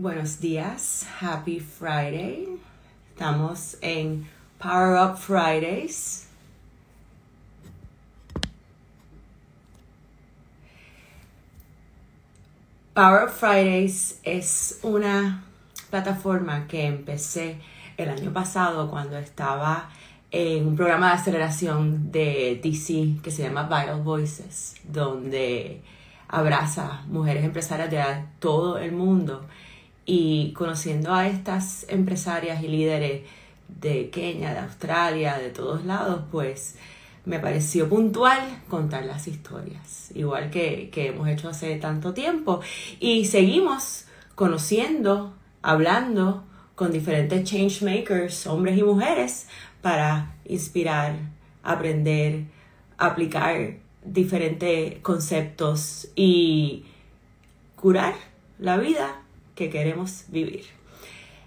Buenos días, happy Friday. Estamos en Power Up Fridays. Power Up Fridays es una plataforma que empecé el año pasado cuando estaba en un programa de aceleración de DC que se llama Vital Voices, donde abraza mujeres empresarias de todo el mundo y conociendo a estas empresarias y líderes de Kenia, de Australia, de todos lados, pues me pareció puntual contar las historias, igual que, que hemos hecho hace tanto tiempo. Y seguimos conociendo, hablando con diferentes change makers, hombres y mujeres, para inspirar, aprender, aplicar diferentes conceptos y curar la vida que queremos vivir.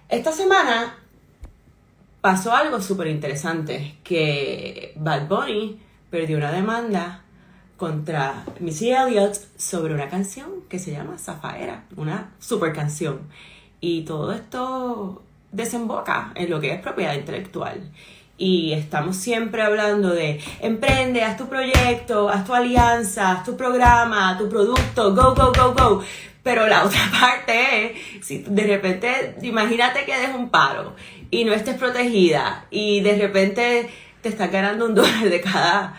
Esta semana pasó algo súper interesante, que Bad Bunny perdió una demanda contra Missy Elliott sobre una canción que se llama Zafaera, una super canción. Y todo esto desemboca en lo que es propiedad intelectual. Y estamos siempre hablando de emprende, haz tu proyecto, haz tu alianza, haz tu programa, tu producto, go, go, go, go. Pero la otra parte es, si de repente, imagínate que des un paro y no estés protegida y de repente te estás ganando un dólar de cada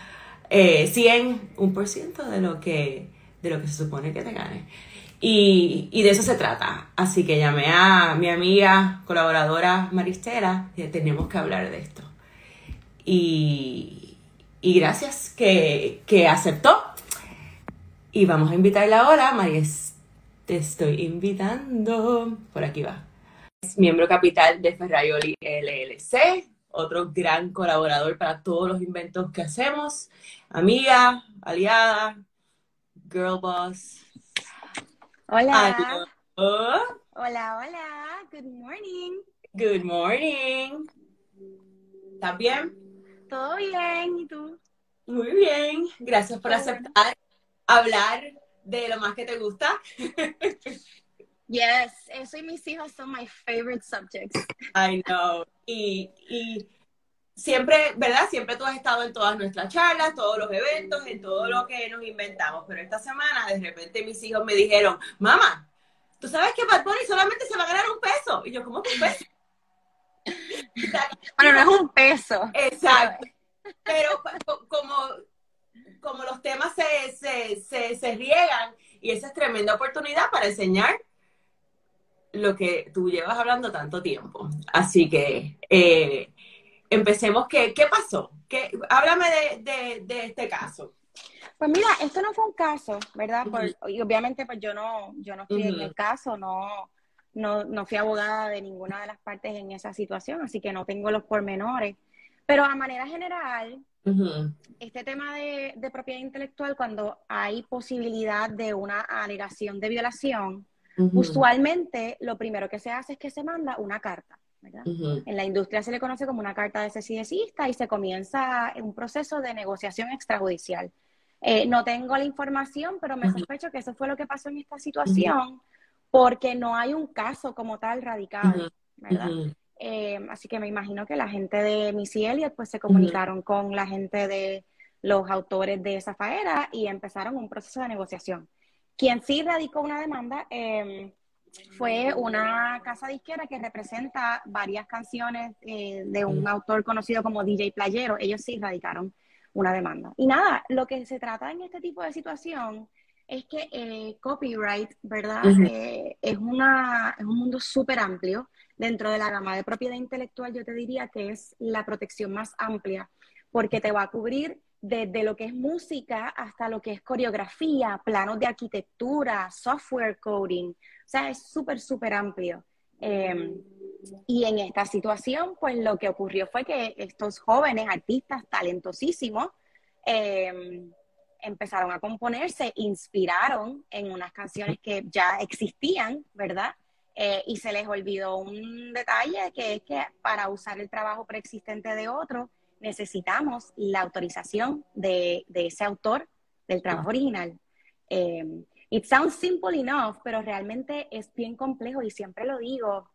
eh, 100, un por ciento de lo que, de lo que se supone que te gane. Y, y, de eso se trata. Así que llamé a mi amiga, colaboradora Maristela, y tenemos que hablar de esto. Y, y gracias que, que aceptó. Y vamos a invitarla ahora, Maristela te estoy invitando. Por aquí va. Es miembro capital de Ferraioli LLC, otro gran colaborador para todos los inventos que hacemos. Amiga, aliada, girl boss. Hola. Hola, hola. Good morning. Good morning. ¿Estás bien? Todo bien. ¿Y tú? Muy bien. Gracias por aceptar hablar de lo más que te gusta. Yes, eso y mis hijos son my favorite subjects. I know. Y, y siempre, ¿verdad? Siempre tú has estado en todas nuestras charlas, todos los eventos, en todo lo que nos inventamos. Pero esta semana, de repente, mis hijos me dijeron, mamá, ¿tú sabes que Bad Bunny solamente se va a ganar un peso? Y yo, ¿cómo que un peso? bueno, no es un peso. Exacto. Pero como como los temas se, se, riegan y esa es tremenda oportunidad para enseñar lo que tú llevas hablando tanto tiempo. Así que eh, empecemos. ¿Qué, ¿Qué, pasó? ¿Qué, háblame de, este caso. Pues mira, esto no fue un caso, ¿verdad? y obviamente pues yo no, yo no fui en el caso, no, no, no fui abogada de ninguna de las partes en esa situación, así que no tengo los pormenores. Pero a manera general, este tema de, propiedad intelectual, cuando hay posibilidad de una alegación de violación, usualmente lo primero que se hace es que se manda una carta. En la industria se le conoce como una carta de cesidecista y se comienza un proceso de negociación extrajudicial. Eh, no tengo la información, pero me sospecho que eso fue lo que pasó en esta situación, porque no hay un caso como tal radicado, ¿verdad? Eh, así que me imagino que la gente de Missy Elliott pues se comunicaron con la gente de los autores de esa faera y empezaron un proceso de negociación. Quien sí radicó una demanda em, fue una casa disquera que representa varias canciones eh, de un autor conocido como DJ Playero. Ellos sí radicaron una demanda. Y nada, lo que se trata en este tipo de situación es que eh, copyright, ¿verdad? es, una, es un mundo súper amplio dentro de la gama de propiedad intelectual, yo te diría que es la protección más amplia, porque te va a cubrir desde lo que es música hasta lo que es coreografía, planos de arquitectura, software coding. O sea, es súper, súper amplio. Em, y en esta situación, pues lo que ocurrió fue que estos jóvenes artistas talentosísimos em, empezaron a componerse, inspiraron en unas canciones que ya existían, ¿verdad? Eh, y se les olvidó un detalle que es que para usar el trabajo preexistente de otro necesitamos la autorización de, ese autor del trabajo original. Eh, it sounds simple enough, pero realmente es bien complejo y siempre lo digo,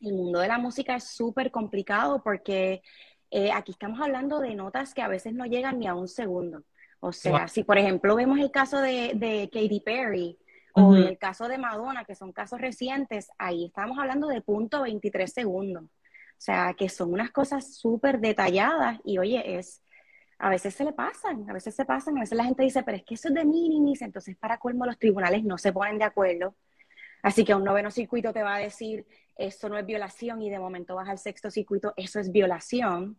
el mundo de la música es súper complicado porque eh, aquí estamos hablando de notas que a veces no llegan ni a un segundo. O sea, si por ejemplo vemos el caso de, de Katy Perry o el caso de Madonna, que son casos recientes, ahí estamos hablando de punto 23 segundos. O sea, que son unas cosas súper detalladas y oye, es, a veces se le pasan, a veces se pasan, a veces la gente dice, pero es que eso es de minimis, entonces para colmo los tribunales no se ponen de acuerdo. Así que un noveno circuito te va a decir, eso no es violación y de momento vas al sexto circuito, eso es violación.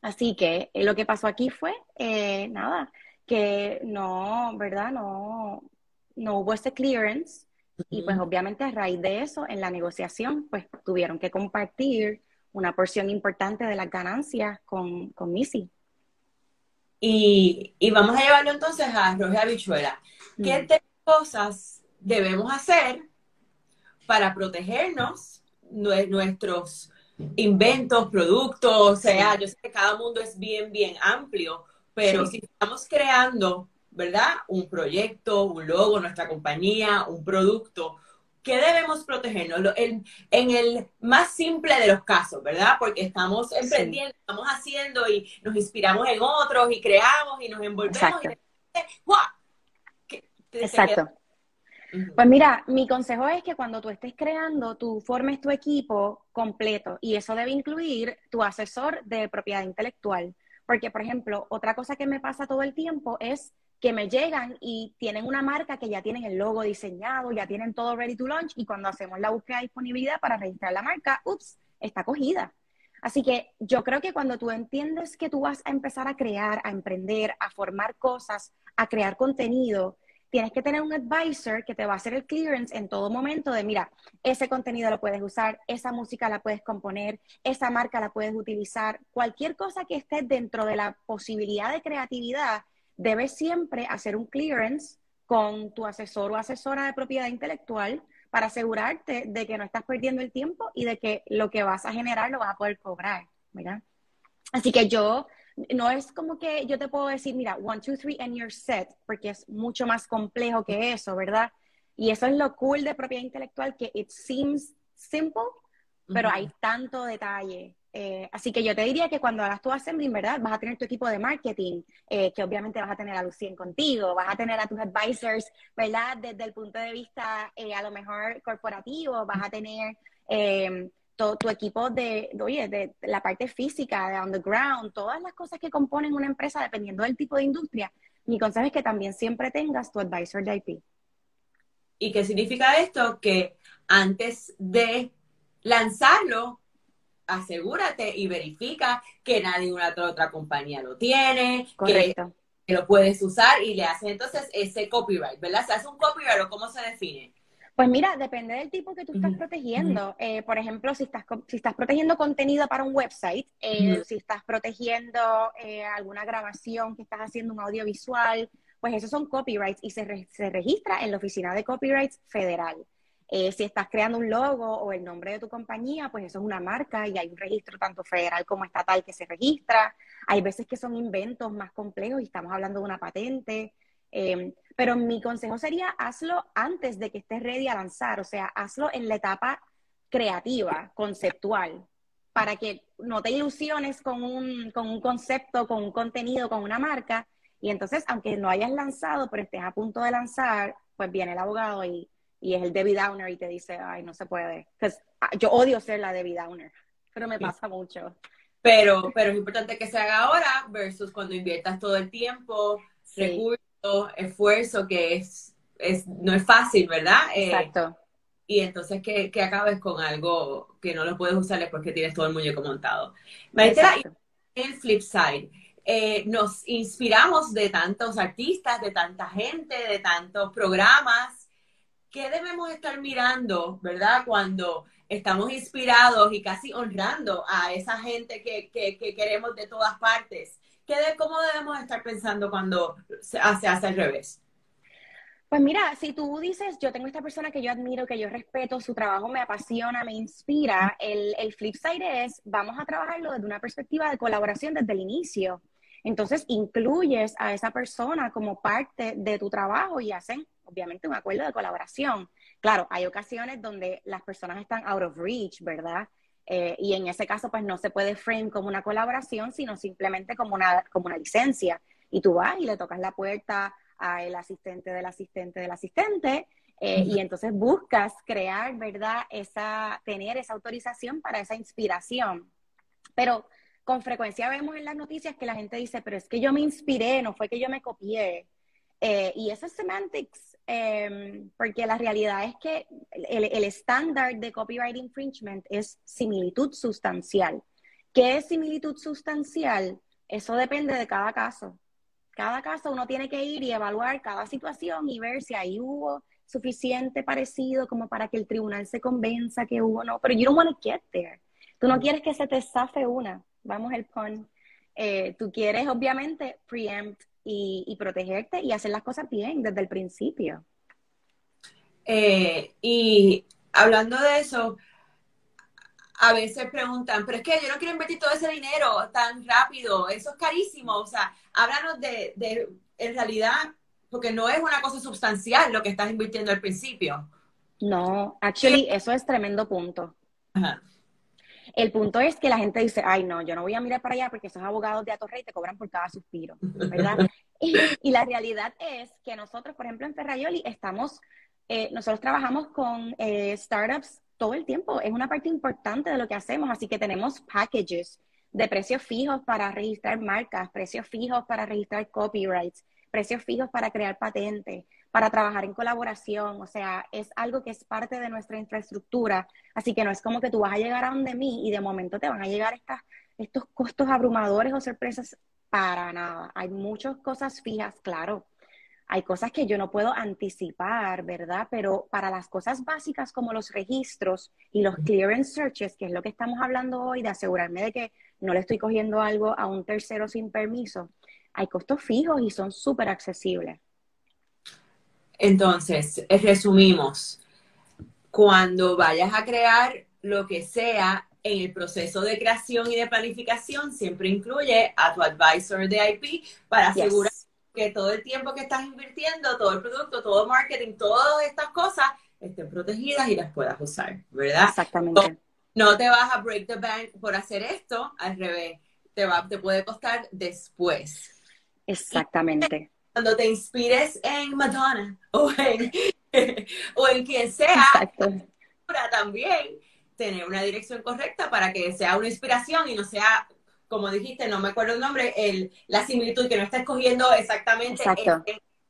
Así que eh, lo que pasó aquí fue, eh, nada, que no, ¿verdad? No, no hubo ese clearance y pues obviamente a raíz de eso, en la negociación, pues tuvieron que compartir una porción importante de las ganancias con, con Missy. Y, vamos a llevarlo entonces a Roger Habichuela. ¿Qué cosas debemos hacer para protegernos nuestros inventos, productos? O sea, yo sé que cada mundo es bien, bien amplio, pero si estamos creando, ¿verdad? Un proyecto, un logo, nuestra compañía, un producto, ¿qué debemos protegernos? En, el más simple de los casos, ¿verdad? Porque estamos emprendiendo, estamos haciendo y nos inspiramos en otros y creamos y nos envolvemos. Exacto. Pues mira, mi consejo es que cuando tú estés creando, tú formes tu equipo completo y eso debe incluir tu asesor de propiedad intelectual. Porque, por ejemplo, otra cosa que me pasa todo el tiempo es que me llegan y tienen una marca que ya tienen el logo diseñado, ya tienen todo ready to launch y cuando hacemos la búsqueda de disponibilidad para registrar la marca, ups, está cogida. Así que yo creo que cuando tú entiendes que tú vas a empezar a crear, a emprender, a formar cosas, a crear contenido, tienes que tener un advisor que te va a hacer el clearance en todo momento de, mira, ese contenido lo puedes usar, esa música la puedes componer, esa marca la puedes utilizar, cualquier cosa que esté dentro de la posibilidad de creatividad, debes siempre hacer un clearance con tu asesor o asesora de propiedad intelectual para asegurarte de que no estás perdiendo el tiempo y de que lo que vas a generar lo vas a poder cobrar, ¿verdad? Así que yo no es como que yo te puedo decir, mira, one, two, three, and you're set, porque es mucho más complejo que eso, ¿verdad? Y eso es lo cool de propiedad intelectual, que it seems simple, pero hay tanto detalle. Eh, así que yo te diría que cuando hagas tu assembling, ¿verdad? Vas a tener tu equipo de marketing, eh, que obviamente vas a tener a Lucien contigo, vas a tener a tus advisors, ¿verdad? Desde el punto de vista, eh, a lo mejor corporativo, vas a tener tu equipo de, oye, de la parte física, de on the ground, todas las cosas que componen una empresa dependiendo del tipo de industria, mi consejo es que también siempre tengas tu advisor de IP. ¿Y qué significa esto? Que antes de lanzarlo, asegúrate y verifica que nadie una otra compañía lo tiene, Correcto. Que, lo puedes usar y le haces entonces ese copyright, ¿verdad? ¿Se hace un copyright o cómo se define? Pues mira, depende del tipo que tú estás protegiendo. Eh, por ejemplo, si estás, si estás protegiendo contenido para un website, eh, si estás protegiendo eh, alguna grabación que estás haciendo un audiovisual, pues esos son copyrights y se, se registra en la Oficina de Copyrights Federal. si estás creando un logo o el nombre de tu compañía, pues eso es una marca y hay un registro tanto federal como estatal que se registra. Hay veces que son inventos más complejos y estamos hablando de una patente. Em, pero mi consejo sería hazlo antes de que estés ready a lanzar, o sea, hazlo en la etapa creativa, conceptual, para que no te ilusiones con un, con un concepto, con un contenido, con una marca, y entonces, aunque no hayas lanzado, pero estés a punto de lanzar, pues viene el abogado y, y es el Debbie Downer y te dice, ay, no se puede. Pues, yo odio ser la Debbie Downer, pero me pasa mucho. Pero, pero es importante que se haga ahora versus cuando inviertas todo el tiempo, recursos esfuerzo que es, es, no es fácil, ¿verdad? Eh, Exacto. y entonces que, que, acabes con algo que no lo puedes usar después que tienes todo el muñeco montado. Maestra, el flip side, eh, nos inspiramos de tantos artistas, de tanta gente, de tantos programas. ¿Qué debemos estar mirando, verdad? Cuando estamos inspirados y casi honrando a esa gente que, que, que queremos de todas partes de, ¿cómo debemos estar pensando cuando se hace, hace al revés? Pues mira, si tú dices, yo tengo esta persona que yo admiro, que yo respeto, su trabajo me apasiona, me inspira, el, el flip side es, vamos a trabajarlo desde una perspectiva de colaboración desde el inicio. Entonces, incluyes a esa persona como parte de tu trabajo y hacen, obviamente un acuerdo de colaboración. Claro, hay ocasiones donde las personas están out of reach, ¿verdad? Eh, y en ese caso, pues no se puede frame como una colaboración, sino simplemente como una, como una licencia. Y tú vas y le tocas la puerta al asistente del asistente del asistente, eh, y entonces buscas crear, ¿verdad? Esa, tener esa autorización para esa inspiración. Pero con frecuencia vemos en las noticias que la gente dice, pero es que yo me inspiré, no fue que yo me copié. Eh, y eso es semantics, em, porque la realidad es que el estándar de copyright infringement es similitud sustancial. ¿Qué es similitud sustancial? Eso depende de cada caso. Cada caso uno tiene que ir y evaluar cada situación y ver si ahí hubo suficiente parecido como para que el tribunal se convenza que hubo no. Pero you don't want to get there. Tú no quieres que se te zafe una. Vamos el pun. Eh, tú quieres, obviamente, preempt y, protegerte y hacer las cosas bien desde el principio. Eh, y hablando de eso, a veces preguntan, pero es que yo no quiero invertir todo ese dinero tan rápido, eso es carísimo. O sea, háblanos de, de en realidad, porque no es una cosa sustancial lo que estás invirtiendo al principio. No, actually, eso es tremendo punto. Ajá. El punto es que la gente dice, ay, no, yo no voy a mirar para allá porque esos abogados de Atorrey te cobran por cada suspiro, ¿verdad? y, la realidad es que nosotros, por ejemplo, en Ferrayoli, estamos, eh, nosotros trabajamos con eh, startups todo el tiempo. Es una parte importante de lo que hacemos, así que tenemos packages de precios fijos para registrar marcas, precios fijos para registrar copyrights, precios fijos para crear patentes, para trabajar en colaboración, o sea, es algo que es parte de nuestra infraestructura, así que no es como que tú vas a llegar a donde mí y de momento te van a llegar estas, estos costos abrumadores o sorpresas para nada. Hay muchas cosas fijas, claro. Hay cosas que yo no puedo anticipar, ¿verdad? Pero para las cosas básicas como los registros y los clearance searches, que es lo que estamos hablando hoy, de asegurarme de que no le estoy cogiendo algo a un tercero sin permiso, hay costos fijos y son súper accesibles. Entonces, resumimos, cuando vayas a crear lo que sea en el proceso de creación y de planificación, siempre incluye a tu advisor de IP para asegurar que todo el tiempo que estás invirtiendo, todo el producto, todo el marketing, todas estas cosas estén protegidas y las puedas usar, ¿verdad? Exactamente. No, te vas a break the bank por hacer esto, al revés, te, va, te puede costar después. Exactamente cuando te inspires en Madonna o en, o en quien sea, también tener una dirección correcta para que sea una inspiración y no sea, como dijiste, no me acuerdo el nombre, el, la similitud, que no estés cogiendo exactamente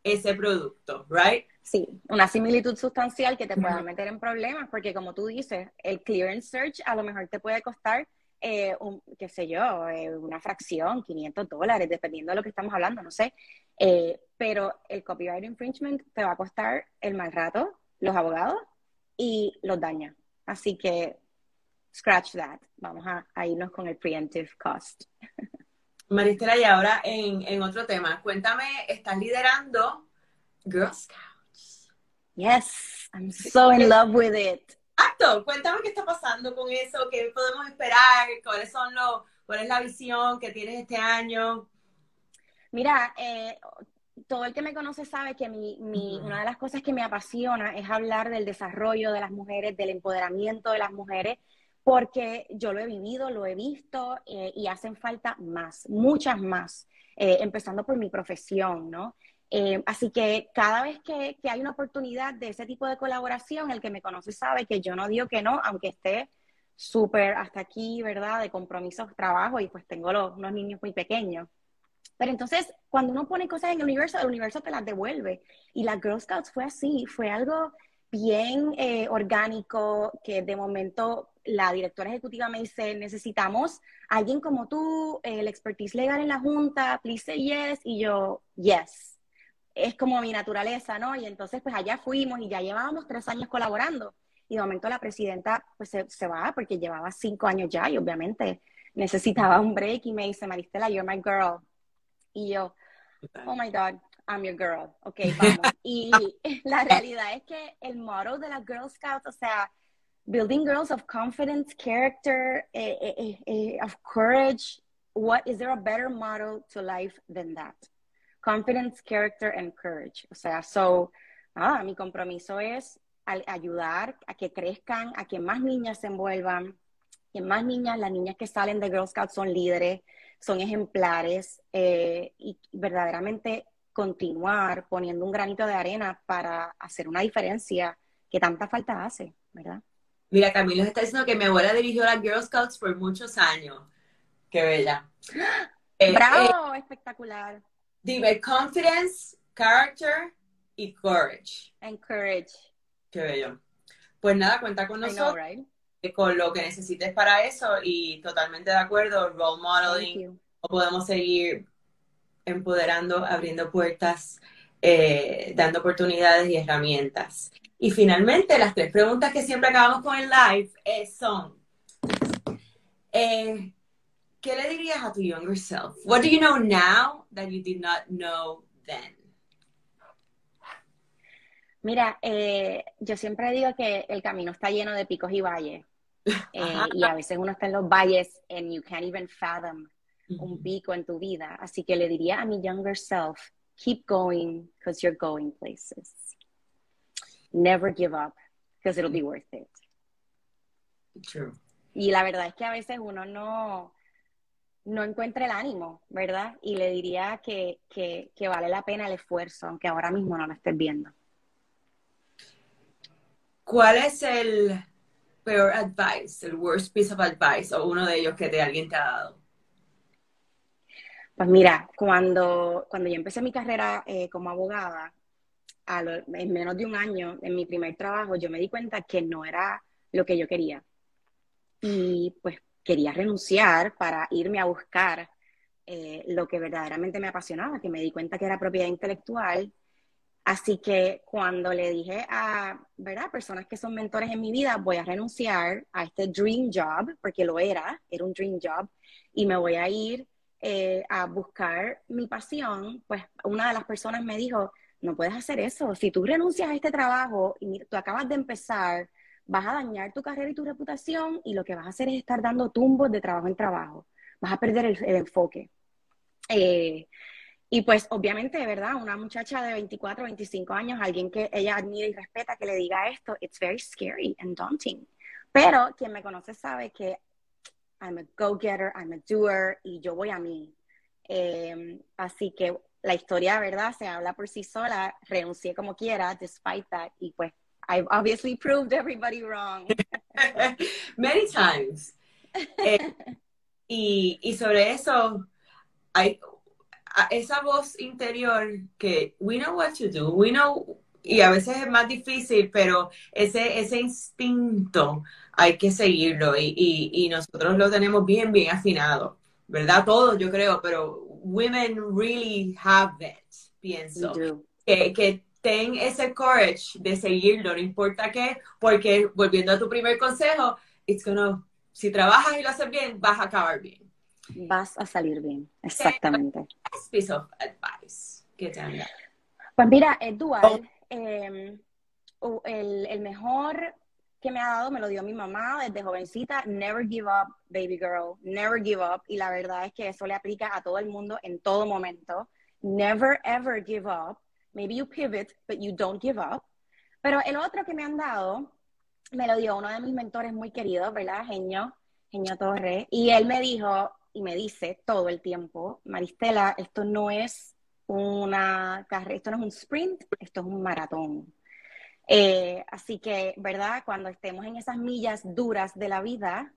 ese, producto, ¿right? Sí, una similitud sustancial que te pueda meter en problemas, porque como tú dices, el clearance search a lo mejor te puede costar eh, un, qué sé yo, eh, una fracción, 500 dólares, dependiendo de lo que estamos hablando, no sé. Eh, pero el copyright infringement te va a costar el mal rato, los abogados y los daños. Así que, scratch that. Vamos a, irnos con el preemptive cost. Maristela, y ahora en, en otro tema, cuéntame, estás liderando Girl Scouts. Yes, I'm so in love with it. Exacto, cuéntame qué está pasando con eso, qué podemos esperar, cuáles son los, cuál es la visión que tienes este año. Mira, eh, todo el que me conoce sabe que mi, mi, una de las cosas que me apasiona es hablar del desarrollo de las mujeres, del empoderamiento de las mujeres, porque yo lo he vivido, lo he visto eh, y hacen falta más, muchas más, eh, empezando por mi profesión, ¿no? Eh, así que cada vez que, hay una oportunidad de ese tipo de colaboración, el que me conoce sabe que yo no digo que no, aunque esté súper hasta aquí, ¿verdad? De compromisos, trabajo y pues tengo los, unos niños muy pequeños. Pero entonces, cuando uno pone cosas en el universo, el universo te las devuelve. Y la Girl Scouts fue así, fue algo bien eh, orgánico, que de momento la directora ejecutiva me dice, necesitamos alguien como tú, el expertise legal en la junta, please say yes, y yo, yes es como mi naturaleza, ¿no? Y entonces pues allá fuimos y ya llevábamos tres años colaborando. Y de momento la presidenta pues se, va porque llevaba cinco años ya y obviamente necesitaba un break y me dice, Maristela, you're my girl. Y yo, oh my God, I'm your girl. Ok, vamos. y la realidad es que el motto de la Girl Scouts, o sea, building girls of confidence, character, eh, eh, eh, of courage, what is there a better motto to life than that? confidence, character, and courage. O sea, so, nada, mi compromiso es ayudar a que crezcan, a que más niñas se envuelvan, que más niñas, las niñas que salen de Girl Scouts son líderes, son ejemplares eh, y verdaderamente continuar poniendo un granito de arena para hacer una diferencia que tanta falta hace, ¿verdad? Mira, Camilo está diciendo que mi abuela dirigió las Girl Scouts por muchos años. Qué bella. Eh, ¡Bravo! Eh, espectacular. Dime, confidence, character y courage. And courage. Qué bello. Pues nada, cuenta con nosotros. Con lo que necesites para eso y totalmente de acuerdo, role modeling, o podemos seguir empoderando, abriendo puertas, eh, dando oportunidades y herramientas. Y finalmente, las tres preguntas que siempre acabamos con el live eh, son, eh, ¿qué le dirías a tu younger self? What do you know now that you did not know then? Mira, yo siempre digo que el camino está lleno de picos y valles. y a veces uno está en los valles and you can't even fathom un pico en tu vida. Así que le diría a mi younger self, keep going because you're going places. Never give up because it'll be worth it. True. Y la verdad es que a veces uno no, no encuentra el ánimo, ¿verdad? Y le diría que, que, que vale la pena el esfuerzo, aunque ahora mismo no lo estés viendo. ¿Cuál es el peor advice, el worst piece of advice o uno de ellos que te, alguien te ha dado? Pues mira, cuando, cuando yo empecé mi carrera eh, como abogada, en menos de un año, en mi primer trabajo, yo me di cuenta que no era lo que yo quería. Y pues quería renunciar para irme a buscar eh, lo que verdaderamente me apasionaba, que me di cuenta que era propiedad intelectual. Así que cuando le dije a ¿verdad? personas que son mentores en mi vida, voy a renunciar a este dream job, porque lo era, era un dream job, y me voy a ir eh, a buscar mi pasión, pues una de las personas me dijo, no puedes hacer eso, si tú renuncias a este trabajo y tú acabas de empezar, vas a dañar tu carrera y tu reputación y lo que vas a hacer es estar dando tumbos de trabajo en trabajo, vas a perder el, enfoque. Eh, y pues obviamente, verdad, una muchacha de 24, 25 años, alguien que ella admira y respeta, que le diga esto, it's very scary and daunting. Pero quien me conoce sabe que I'm a go-getter, I'm a doer y yo voy a mí. Em, así que la historia, ¿verdad? Se habla por sí sola, renuncié como quiera, despite that, y pues I've obviously proved everybody wrong. Many times. Eh, y, y, sobre eso, hay esa voz interior que we know what to do, we know, y a veces es más difícil, pero ese, ese instinto hay que seguirlo y, nosotros lo tenemos bien, bien afinado, ¿verdad? Todos yo creo, pero women really have that, pienso. Que, que ten ese courage de seguirlo, no importa qué, porque volviendo a tu primer consejo, it's gonna, si trabajas y lo haces bien, vas a acabar bien. Vas a salir bien, exactamente. Piece of advice que te Pues mira, Eduard, em, el, el mejor que me ha dado, me lo dio mi mamá desde jovencita, never give up, baby girl, never give up. Y la verdad es que eso le aplica a todo el mundo en todo momento. Never, ever give up. Maybe you pivot, but you don't give up. Pero el otro que me han dado, me lo dio uno de mis mentores muy queridos, ¿verdad? Genio, Genio Torre. Y él me dijo y me dice todo el tiempo, Maristela, esto no es una carrera, esto no es un sprint, esto es un maratón. Eh, así que, ¿verdad? Cuando estemos en esas millas duras de la vida,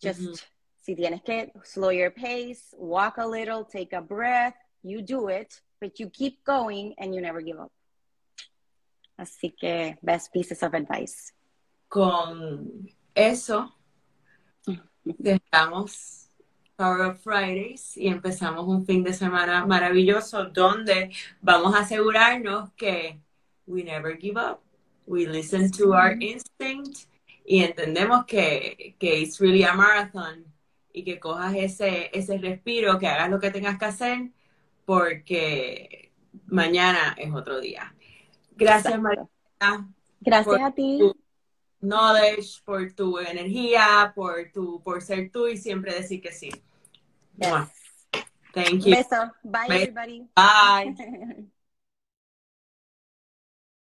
just si tienes que slow your pace, walk a little, take a breath, you do it, but you keep going and you never give up. Así que, best pieces of advice. Con eso, dejamos Power of Fridays y empezamos un fin de semana maravilloso donde vamos a asegurarnos que we never give up we listen to our instinct y entendemos que, que it's really a marathon y que cojas ese, ese respiro, que hagas lo que tengas que hacer, porque mañana es otro día. Gracias, María. Gracias a ti. Tu knowledge, por tu energía, por tu, por ser tú y siempre decir que sí. Thank you. Beso. Bye, everybody. Bye.